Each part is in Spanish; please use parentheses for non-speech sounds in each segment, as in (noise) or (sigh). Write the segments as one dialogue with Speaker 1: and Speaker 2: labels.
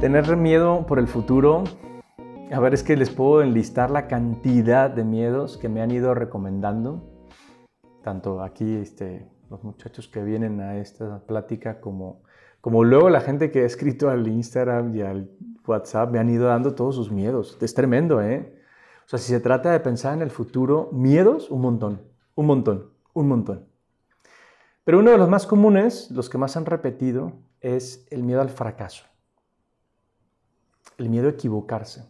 Speaker 1: Tener miedo por el futuro. A ver, es que les puedo enlistar la cantidad de miedos que me han ido recomendando. Tanto aquí este, los muchachos que vienen a esta plática como, como luego la gente que ha escrito al Instagram y al WhatsApp me han ido dando todos sus miedos. Es tremendo, ¿eh? O sea, si se trata de pensar en el futuro, miedos, un montón, un montón, un montón. Pero uno de los más comunes, los que más han repetido, es el miedo al fracaso el miedo a equivocarse.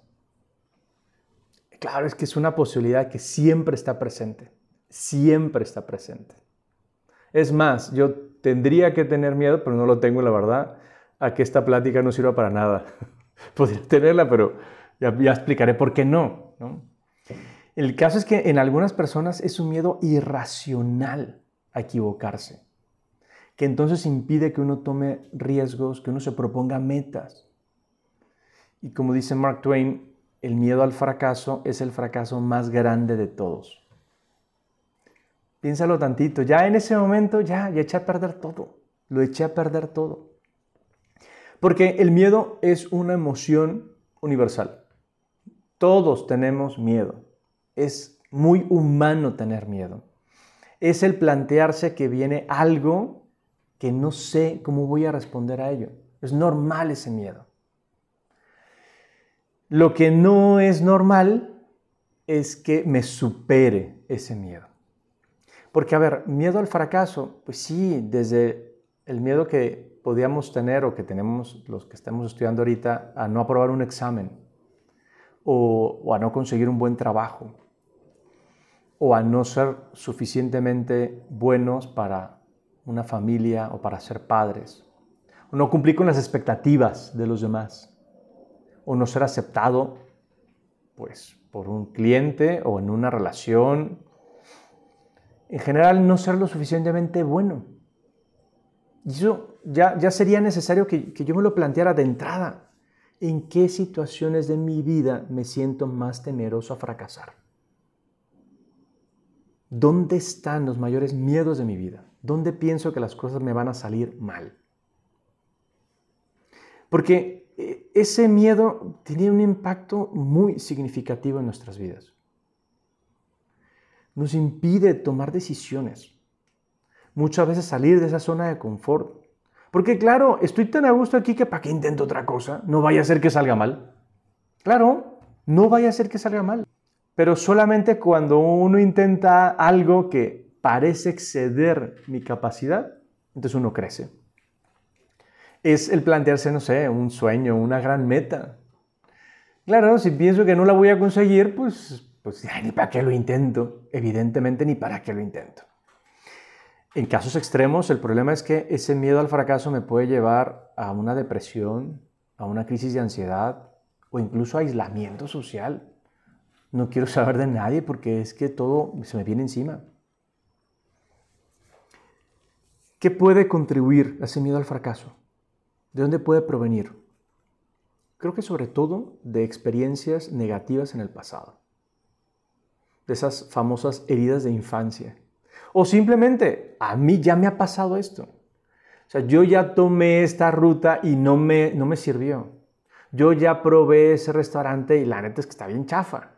Speaker 1: Claro, es que es una posibilidad que siempre está presente, siempre está presente. Es más, yo tendría que tener miedo, pero no lo tengo, la verdad, a que esta plática no sirva para nada. (laughs) Podría tenerla, pero ya, explicaré por qué no. El caso es que en algunas personas es un miedo irracional a equivocarse, que entonces impide que uno tome riesgos, que uno se proponga metas. Y como dice Mark Twain, el miedo al fracaso es el fracaso más grande de todos. Piénsalo tantito, ya en ese momento ya, ya eché a perder todo, lo eché a perder todo. Porque el miedo es una emoción universal. Todos tenemos miedo. Es muy humano tener miedo. Es el plantearse que viene algo que no sé cómo voy a responder a ello. Es normal ese miedo. Lo que no es normal es que me supere ese miedo. Porque, a ver, miedo al fracaso, pues sí, desde el miedo que podíamos tener o que tenemos los que estamos estudiando ahorita a no aprobar un examen, o, o a no conseguir un buen trabajo, o a no ser suficientemente buenos para una familia o para ser padres, o no cumplir con las expectativas de los demás o no ser aceptado pues por un cliente o en una relación. En general, no ser lo suficientemente bueno. Y eso ya, ya sería necesario que, que yo me lo planteara de entrada. ¿En qué situaciones de mi vida me siento más temeroso a fracasar? ¿Dónde están los mayores miedos de mi vida? ¿Dónde pienso que las cosas me van a salir mal? Porque ese miedo tiene un impacto muy significativo en nuestras vidas. Nos impide tomar decisiones. Muchas veces salir de esa zona de confort. Porque claro, estoy tan a gusto aquí que para qué intento otra cosa. No vaya a ser que salga mal. Claro, no vaya a ser que salga mal. Pero solamente cuando uno intenta algo que parece exceder mi capacidad, entonces uno crece es el plantearse, no sé, un sueño, una gran meta. Claro, si pienso que no la voy a conseguir, pues, pues ni para qué lo intento. Evidentemente, ni para qué lo intento. En casos extremos, el problema es que ese miedo al fracaso me puede llevar a una depresión, a una crisis de ansiedad o incluso aislamiento social. No quiero (laughs) saber de nadie porque es que todo se me viene encima. ¿Qué puede contribuir a ese miedo al fracaso? ¿De dónde puede provenir? Creo que sobre todo de experiencias negativas en el pasado, de esas famosas heridas de infancia. O simplemente, a mí ya me ha pasado esto. O sea, yo ya tomé esta ruta y no me, no me sirvió. Yo ya probé ese restaurante y la neta es que está bien chafa.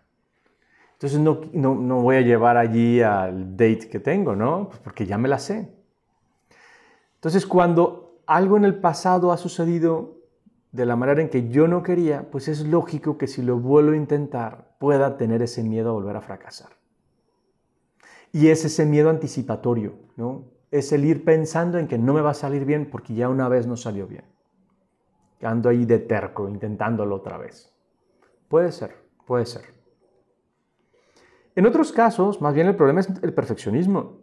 Speaker 1: Entonces no, no, no voy a llevar allí al date que tengo, ¿no? Pues porque ya me la sé. Entonces cuando algo en el pasado ha sucedido de la manera en que yo no quería, pues es lógico que si lo vuelvo a intentar pueda tener ese miedo a volver a fracasar. Y es ese miedo anticipatorio, ¿no? Es el ir pensando en que no me va a salir bien porque ya una vez no salió bien. Ando ahí de terco, intentándolo otra vez. Puede ser, puede ser. En otros casos, más bien el problema es el perfeccionismo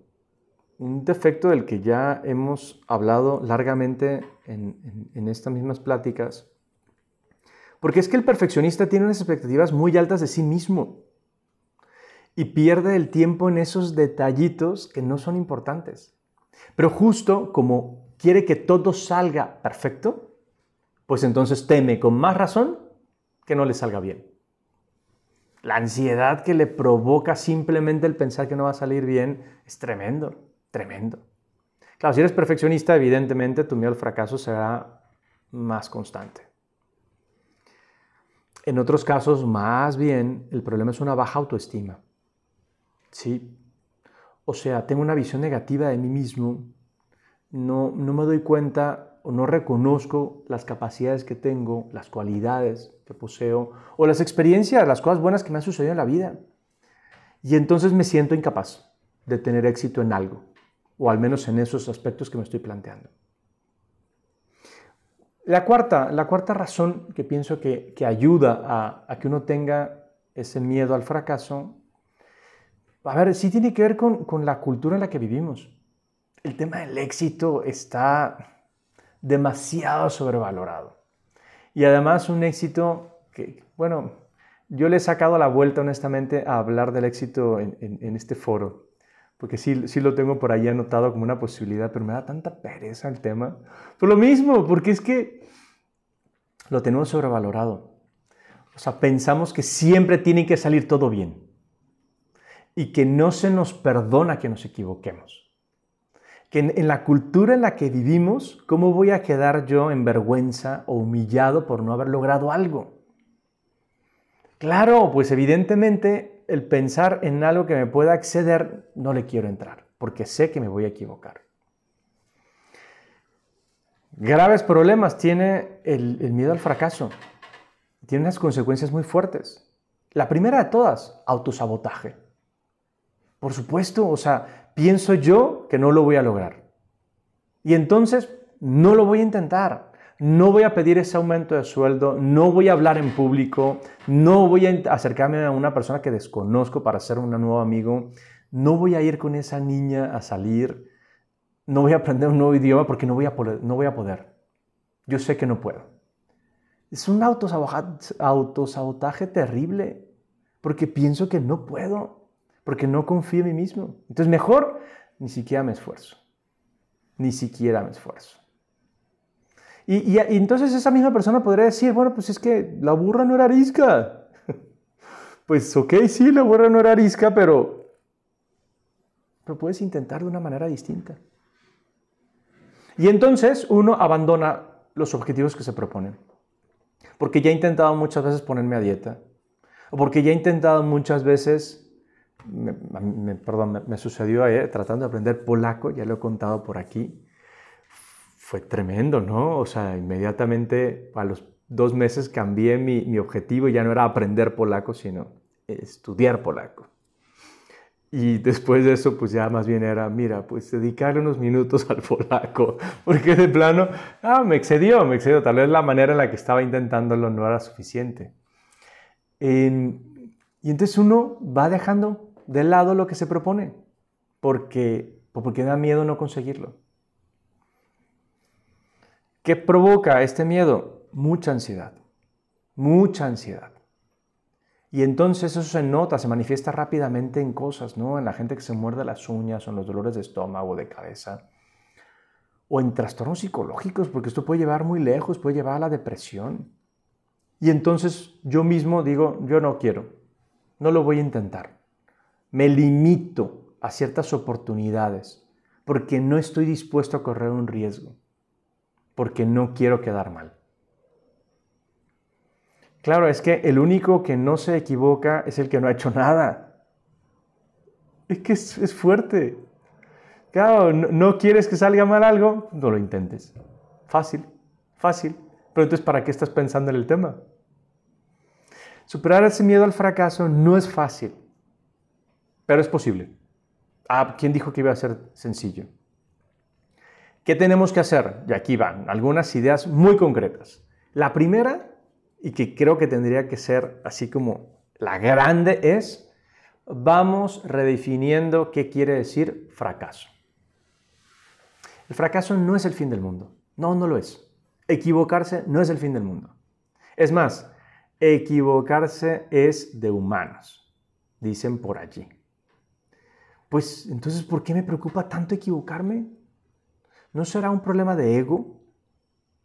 Speaker 1: un defecto del que ya hemos hablado largamente en, estas mismas pláticas, porque es que el perfeccionista tiene unas expectativas muy altas de sí mismo y pierde el tiempo en esos detallitos que no son importantes. Pero justo como quiere que todo salga perfecto, pues entonces teme con más razón que no le salga bien. La ansiedad que le provoca simplemente el pensar que no va a salir bien es tremendo. Tremendo. Claro, si eres perfeccionista, evidentemente tu miedo al fracaso será más constante. En otros casos, más bien, el problema es una baja autoestima. ¿Sí? O sea, tengo una visión negativa de mí mismo, no, no me doy cuenta o no reconozco las capacidades que tengo, las cualidades que poseo o las experiencias, las cosas buenas que me han sucedido en la vida. Y entonces me siento incapaz de tener éxito en algo, o al menos en esos aspectos que me estoy planteando. La cuarta, la cuarta razón que pienso que, ayuda a, que uno tenga ese miedo al fracaso, a ver, sí tiene que ver con, con la cultura en la que vivimos. El tema del éxito está demasiado sobrevalorado. Y además un éxito que, bueno, yo le he sacado la vuelta honestamente a hablar del éxito en este foro porque sí, sí lo tengo por ahí anotado como una posibilidad, pero me da tanta pereza el tema. Por lo mismo, porque es que lo tenemos sobrevalorado. O sea, pensamos que siempre tiene que salir todo bien y que no se nos perdona que nos equivoquemos. Que en la cultura en la que vivimos, ¿cómo voy a quedar yo en vergüenza o humillado por no haber logrado algo? Claro, pues evidentemente el pensar en algo que me pueda acceder, no le quiero entrar, porque sé que me voy a equivocar. Graves problemas tiene el, miedo al fracaso. Tiene unas consecuencias muy fuertes. La primera de todas, autosabotaje. Por supuesto, o sea, pienso yo que no lo voy a lograr. Y entonces no lo voy a intentar no voy a pedir ese aumento de sueldo, no voy a hablar en público, no voy a acercarme a una persona que desconozco para ser un nuevo amigo, no voy a ir con esa niña a salir, no voy a aprender un nuevo idioma porque no voy a poder. No voy a poder. Yo sé que no puedo. Es un autosabotaje terrible porque pienso que no puedo, porque no confío en mí mismo. Entonces mejor ni siquiera me esfuerzo, ni siquiera me esfuerzo. Y, entonces esa misma persona podría decir, bueno, pues es que la burra no era arisca. (laughs) pues ok, sí, la burra no era arisca, pero, pero puedes intentar de una manera distinta. Y entonces uno abandona los objetivos que se proponen. Porque ya he intentado muchas veces ponerme a dieta. O porque ya he intentado muchas veces, perdón, me, sucedió eh, tratando de aprender polaco, ya lo he contado por aquí fue tremendo, ¿no? O sea, inmediatamente a los dos meses cambié mi, mi objetivo, ya no era aprender polaco, sino estudiar polaco. Y después de eso, pues ya más bien era, mira, pues dedicarle unos minutos al polaco, (laughs) porque de plano, ah, me excedió, me excedió. Tal vez la manera en la que estaba intentándolo no era suficiente. y entonces uno va dejando de lado lo que se propone, porque, porque da miedo no conseguirlo. ¿Qué provoca este miedo? Mucha ansiedad, mucha ansiedad. Y entonces eso se nota, se manifiesta rápidamente en cosas, ¿no? En la gente que se muerde las uñas o en los dolores de estómago, de cabeza, o en trastornos psicológicos, porque esto puede llevar muy lejos, puede llevar a la depresión. Y entonces yo mismo digo, yo no quiero, no lo voy a intentar. Me limito a ciertas oportunidades porque no estoy dispuesto a correr un riesgo porque no quiero quedar mal. Claro, es que el único que no se equivoca es el que no ha hecho nada. Es que es, fuerte. Claro, no, no, quieres que salga mal algo, no lo intentes. Fácil, fácil. Pero entonces, ¿para qué estás pensando en el tema? Superar ese miedo al fracaso no es fácil, pero es posible. Ah, ¿quién dijo que iba a ser sencillo? ¿Qué tenemos que hacer? Y aquí van algunas ideas muy concretas. La primera, y que creo que tendría que ser así como la grande, es vamos redefiniendo qué quiere decir fracaso. El fracaso no es el fin del mundo. No, no lo es. Equivocarse no es el fin del mundo. Es más, equivocarse es de humanos, dicen por allí. Pues entonces, ¿por qué me preocupa tanto equivocarme? ¿No será un problema de ego?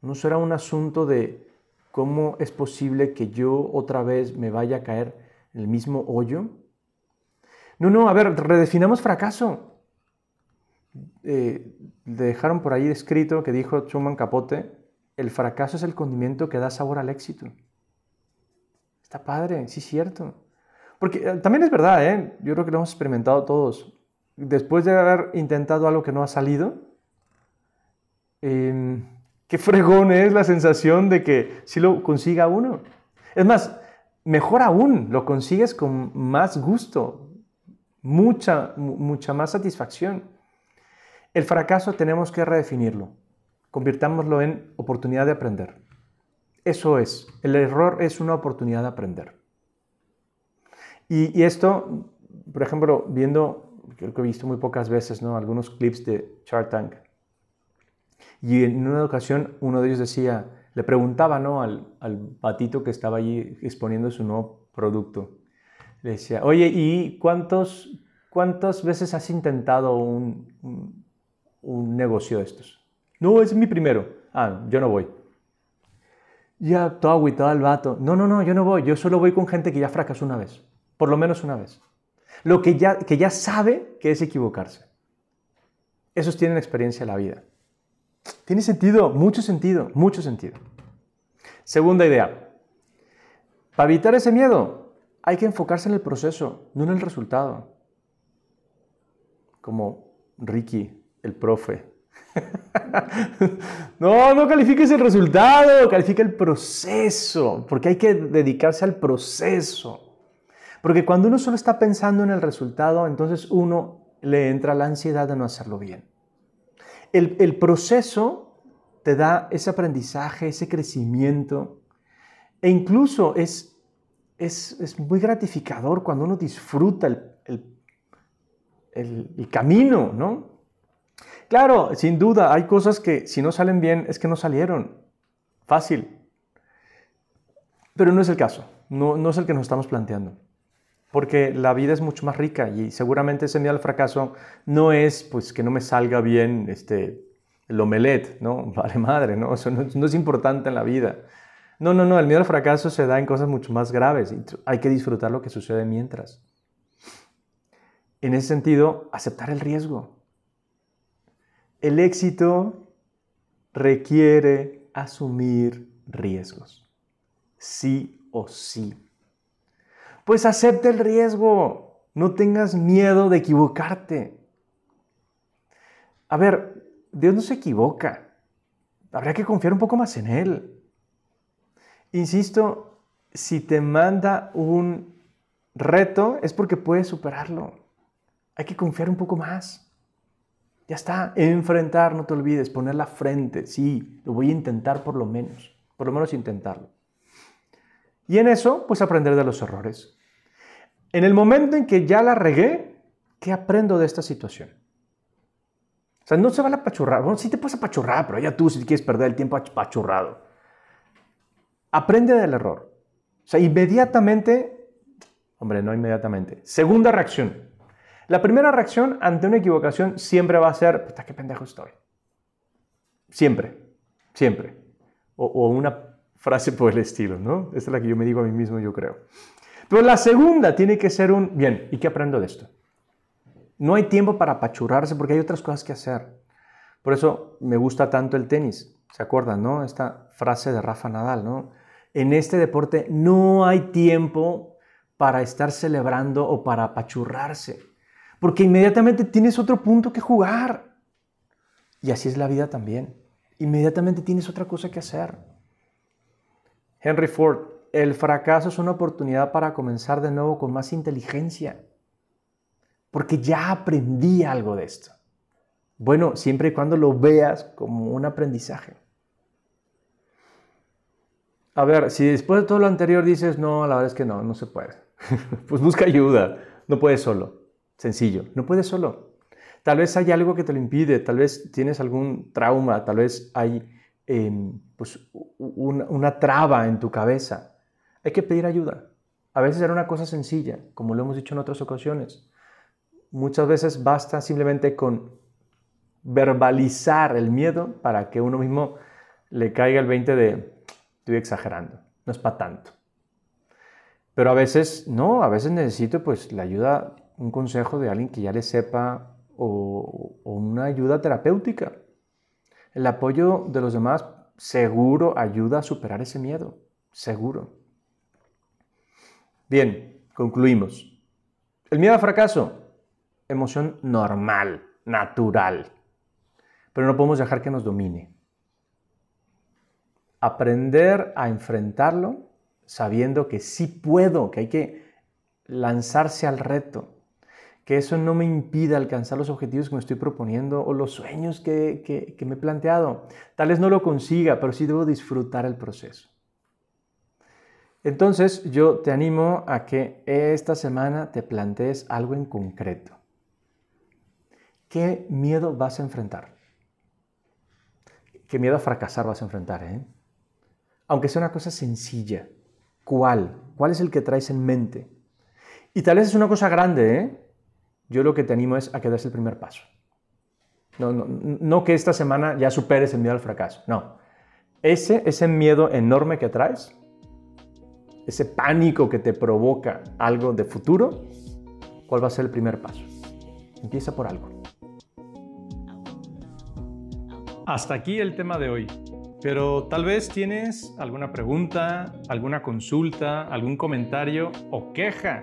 Speaker 1: ¿No será un asunto de cómo es posible que yo otra vez me vaya a caer en el mismo hoyo? No, no, a ver, redefinamos fracaso. Eh, dejaron por ahí escrito que dijo Truman Capote, el fracaso es el condimento que da sabor al éxito. Está padre, sí es cierto. Porque eh, también es verdad, ¿eh? yo creo que lo hemos experimentado todos. Después de haber intentado algo que no ha salido, qué fregón es la sensación de que sí lo consiga uno. Es más, mejor aún, lo consigues con más gusto, mucha, mucha más satisfacción. El fracaso tenemos que redefinirlo, convirtámoslo en oportunidad de aprender. Eso es, el error es una oportunidad de aprender. Y, esto, por ejemplo, viendo, creo que he visto muy pocas veces, ¿no? Algunos clips de Shark Tank. Y en una ocasión uno de ellos decía, le preguntaba, ¿no? Al, al patito que estaba allí exponiendo su nuevo producto. Le decía, oye, ¿y cuántos, cuántas veces has intentado un, un negocio de estos? No, es mi primero. Ah, yo no voy. Ya, todo agüitado el vato. No, no, no, yo no voy. Yo solo voy con gente que ya fracasó una vez. Por lo menos una vez. Lo que ya, que ya sabe que es equivocarse. Esos tienen experiencia en la vida. Tiene sentido, mucho sentido, mucho sentido. Segunda idea. Para evitar ese miedo, hay que enfocarse en el proceso, no en el resultado. Como Ricky, el profe, (laughs) no, no califiques el resultado, califica el proceso, porque hay que dedicarse al proceso. Porque cuando uno solo está pensando en el resultado, entonces uno le entra la ansiedad de no hacerlo bien. El, proceso te da ese aprendizaje, ese crecimiento, e incluso es, es, muy gratificador cuando uno disfruta el, el camino, ¿no? Claro, sin duda, hay cosas que si no salen bien es que no salieron. Fácil. Pero no es el caso, no, no es el que nos estamos planteando. Porque la vida es mucho más rica y seguramente ese miedo al fracaso no es pues que no me salga bien este, el omelette, ¿no? (laughs) Vale madre, ¿no? Eso no, no es importante en la vida. No, no, no, el miedo al fracaso se da en cosas mucho más graves y hay que disfrutar lo que sucede mientras. En ese sentido, aceptar el riesgo. El éxito requiere asumir riesgos, sí o sí. Pues acepte el riesgo, no tengas miedo de equivocarte. A ver, Dios no se equivoca, habría que confiar un poco más en Él. Insisto, si te manda un reto es porque puedes superarlo. Hay que confiar un poco más. Ya está, enfrentar, no te olvides, poner la frente, sí, lo voy a intentar por lo menos, por lo menos intentarlo. Y en eso, pues aprender de los errores. En el momento en que ya la regué, ¿qué aprendo de esta situación? O sea, no se va a apachurrar. Bueno, sí te puedes apachurrar, pero ya tú si quieres perder el tiempo apachurrado. Aprende del error. O sea, inmediatamente, hombre, no inmediatamente. Segunda reacción. La primera reacción ante una equivocación siempre va a ser, puta, qué pendejo estoy. Siempre, siempre. O, una frase por el estilo, ¿no? Esta es la que yo me digo a mí mismo, yo creo. Pero la segunda tiene que ser un, bien, ¿y qué aprendo de esto? No hay tiempo para apachurrarse porque hay otras cosas que hacer. Por eso me gusta tanto el tenis. ¿Se acuerdan, no? Esta frase de Rafa Nadal, ¿no? En este deporte no hay tiempo para estar celebrando o para apachurrarse porque inmediatamente tienes otro punto que jugar. Y así es la vida también. Inmediatamente tienes otra cosa que hacer. Henry Ford, el fracaso es una oportunidad para comenzar de nuevo con más inteligencia. Porque ya aprendí algo de esto. Bueno, siempre y cuando lo veas como un aprendizaje. A ver, si después de todo lo anterior dices, no, la verdad es que no, no se puede. (laughs) pues busca ayuda, no puedes solo. Sencillo, no puedes solo. Tal vez hay algo que te lo impide, tal vez tienes algún trauma, tal vez hay pues, una traba en tu cabeza. Hay que pedir ayuda. A veces era una cosa sencilla, como lo hemos dicho en otras ocasiones. Muchas veces basta simplemente con verbalizar el miedo para que uno mismo le caiga el 20 de estoy exagerando, no es para tanto. Pero a veces no, a veces necesito pues la ayuda un consejo de alguien que ya le sepa o, una ayuda terapéutica. El apoyo de los demás seguro ayuda a superar ese miedo, seguro. Bien, concluimos. El miedo al fracaso, emoción normal, natural, pero no podemos dejar que nos domine. Aprender a enfrentarlo sabiendo que sí puedo, que hay que lanzarse al reto, que eso no me impida alcanzar los objetivos que me estoy proponiendo o los sueños que, que me he planteado. Tal vez no lo consiga, pero sí debo disfrutar el proceso. Entonces yo te animo a que esta semana te plantees algo en concreto. ¿Qué miedo vas a enfrentar? ¿Qué miedo a fracasar vas a enfrentar? Eh? Aunque sea una cosa sencilla. ¿Cuál? ¿Cuál es el que traes en mente? Y tal vez es una cosa grande, ¿eh? Yo lo que te animo es a que des el primer paso. No, no, que esta semana ya superes el miedo al fracaso. No. Ese, ese miedo enorme que traes, ese pánico que te provoca algo de futuro, ¿cuál va a ser el primer paso? Empieza por algo.
Speaker 2: Hasta aquí el tema de hoy. Pero tal vez tienes alguna pregunta, alguna consulta, algún comentario o queja.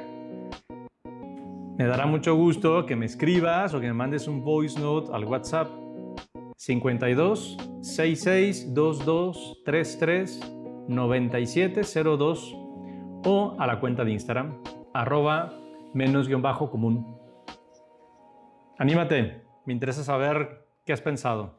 Speaker 2: Me dará mucho gusto que me escribas o que me mandes un voice note al WhatsApp 52 66 22 33 9702 o a la cuenta de Instagram, arroba menos guion bajo común. Anímate, me interesa saber qué has pensado.